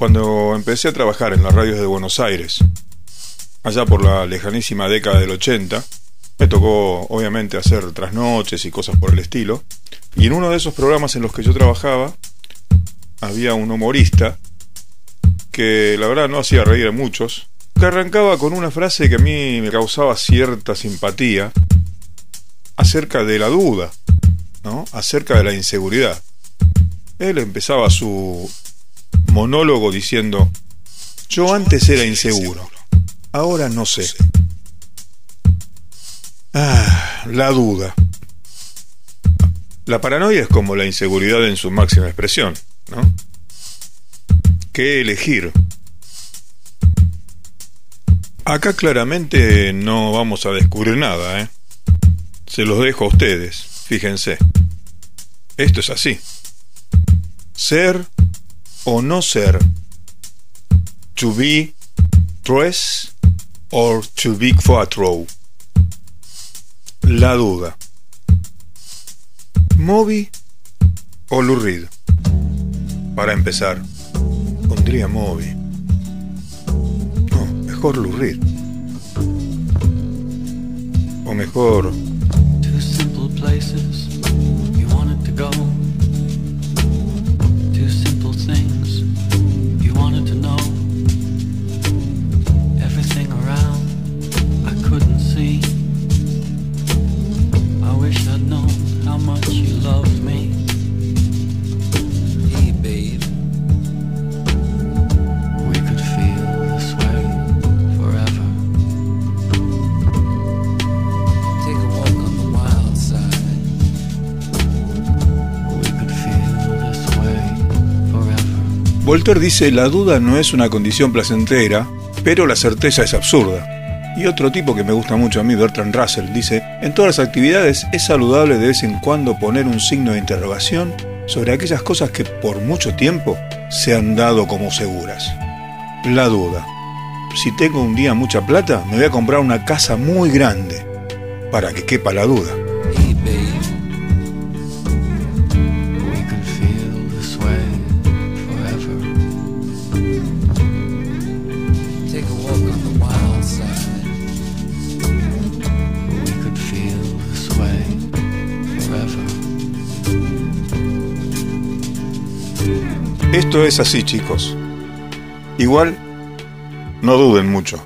Cuando empecé a trabajar en las radios de Buenos Aires, allá por la lejanísima década del 80, me tocó obviamente hacer trasnoches y cosas por el estilo, y en uno de esos programas en los que yo trabajaba, había un humorista que la verdad no hacía reír a muchos, que arrancaba con una frase que a mí me causaba cierta simpatía acerca de la duda, ¿no? acerca de la inseguridad. Él empezaba su monólogo diciendo, yo antes era inseguro, ahora no sé. Ah, la duda. La paranoia es como la inseguridad en su máxima expresión, ¿no? ¿Qué elegir? Acá claramente no vamos a descubrir nada, ¿eh? Se los dejo a ustedes, fíjense. Esto es así. Ser o no ser. To be dress or to be quattro. La duda. Moby o Lurid. Para empezar, pondría Moby. No, mejor Lurid. O mejor... Two simple places Voltaire dice, la duda no es una condición placentera, pero la certeza es absurda. Y otro tipo que me gusta mucho a mí, Bertrand Russell, dice, en todas las actividades es saludable de vez en cuando poner un signo de interrogación sobre aquellas cosas que por mucho tiempo se han dado como seguras. La duda. Si tengo un día mucha plata, me voy a comprar una casa muy grande, para que quepa la duda. Esto es así, chicos. Igual, no duden mucho.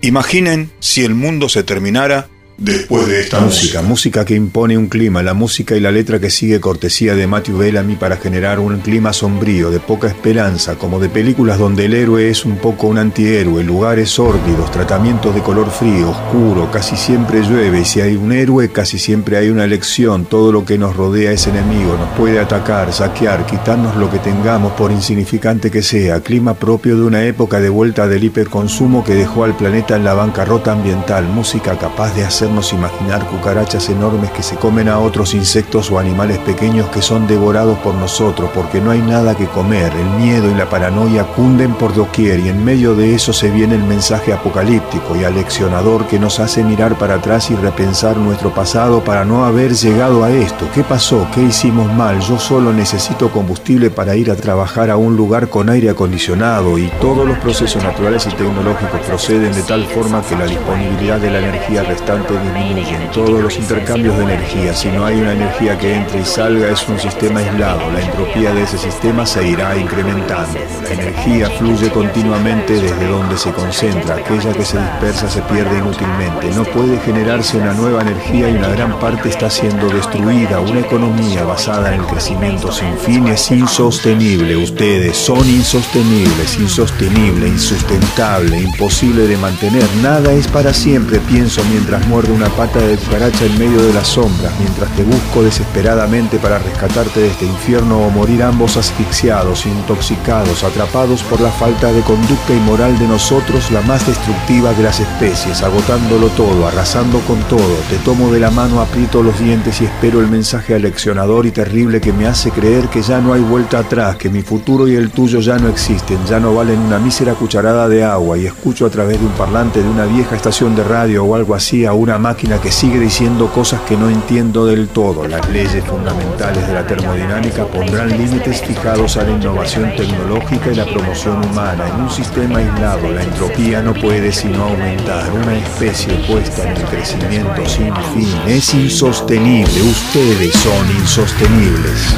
Imaginen si el mundo se terminara después de esta música. Música que impone un clima, la música y la letra que sigue cortesía de Matthew Bellamy para generar un clima sombrío, de poca esperanza, como de películas donde el héroe es un poco un antihéroe, lugares sórdidos, tratamientos de color frío, oscuro, casi siempre llueve y si hay un héroe casi siempre hay una elección, todo lo que nos rodea es enemigo, nos puede atacar, saquear, quitarnos lo que tengamos por insignificante que sea, clima propio de una época de vuelta del hiperconsumo que dejó al planeta en la bancarrota ambiental, música capaz de hacernos imaginar cucarachas enormes que se comen a otros insectos o animales pequeños que son devorados por nosotros porque no hay nada que comer, el miedo y la paranoia cunden por doquier y en medio de eso se viene el mensaje apocalíptico y aleccionador que nos hace mirar para atrás y repensar nuestro pasado para no haber llegado a esto. ¿Qué pasó? ¿Qué hicimos mal? Yo solo necesito combustible para ir a trabajar a un lugar con aire acondicionado y todos los procesos naturales y tecnológicos proceden de tal forma que la disponibilidad de la energía restante disminuye. Todos los intercambios de energía, si no hay una energía que entre y salga, es un sistema aislado. La entropía de ese sistema se irá incrementando. La energía fluye continuamente desde donde se concentra. Aquella que se dispersa se pierde inútilmente. No puede generarse una nueva energía y una gran parte está siendo destruida. Una economía basada en el crecimiento sin fin es insostenible. Ustedes son insostenibles, insostenible, insustentable, imposible de mantener. Nada es para siempre, pienso mientras muerdo una pata de cucaracha en medio de las sombras, mientras te busco desesperadamente para rescatarte de este infierno o morir ambos asfixiados, intoxicados, atrapados por la falta de conducta y moral de nosotros, la más destructiva de las especies, agotándolo todo, arrasando con todo. Te tomo de la mano, aprieto los dientes y espero el mensaje aleccionador y terrible que me hace creer que ya no hay vuelta atrás, que mi futuro y el tuyo ya no existen, ya no valen una mísera cucharada de agua y escucho a través de un parlante de una vieja estación de radio o algo así a una una máquina que sigue diciendo cosas que no entiendo del todo. Las leyes fundamentales de la termodinámica pondrán límites fijados a la innovación tecnológica y la promoción humana. En un sistema aislado, la entropía no puede sino aumentar. Una especie puesta en el crecimiento sin fin es insostenible. Ustedes son insostenibles.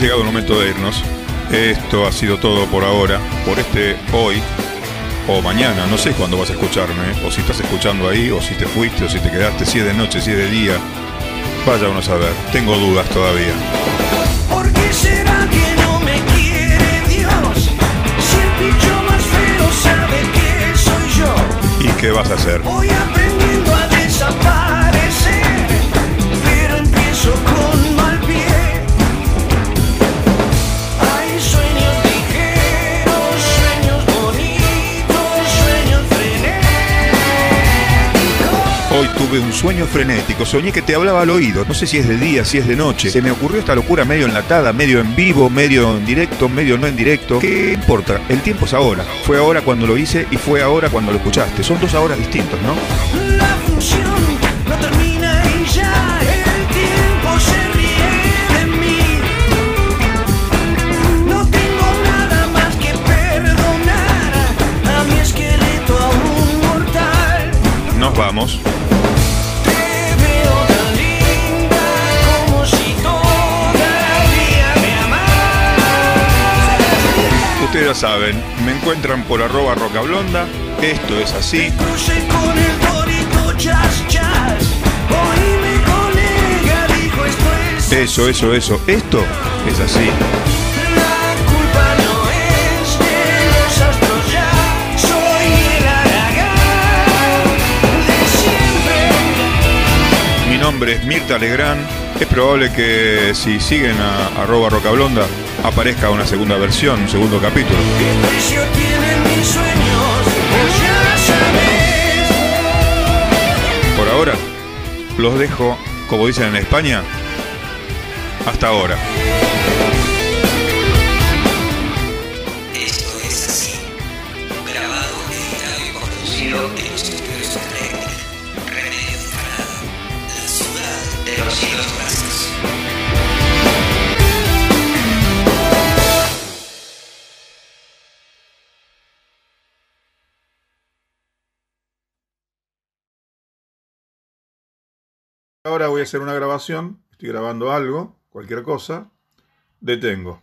Llegado el momento de irnos. Esto ha sido todo por ahora, por este hoy o mañana, no sé cuándo vas a escucharme, o si estás escuchando ahí, o si te fuiste, o si te quedaste, si es de noche, si es de día. Vaya uno a saber, tengo dudas todavía. ¿Por qué será que no me quiere Dios? Si el bicho más feo sabe que soy yo. ¿Y qué vas a hacer? Voy aprendiendo a desaparecer, Hoy tuve un sueño frenético, soñé que te hablaba al oído, no sé si es de día, si es de noche. Se me ocurrió esta locura medio enlatada, medio en vivo, medio en directo, medio no en directo. ¿Qué importa? El tiempo es ahora. Fue ahora cuando lo hice y fue ahora cuando lo escuchaste. Son dos horas distintos, ¿no? Ya saben, me encuentran por arroba rocablonda. Esto es así. Eso, eso, eso. Esto es así. Mi nombre es Mirta Legrand. Es probable que si siguen a arroba rocablonda aparezca una segunda versión, un segundo capítulo. ¿Qué precio tienen mis sueños? Pues ya sabes. Por ahora, los dejo, como dicen en España, hasta ahora. Esto es así. Grabado, editado y conducido en los estudios. Remedio Parado. La ciudad de los cielos Ahora voy a hacer una grabación, estoy grabando algo, cualquier cosa, detengo.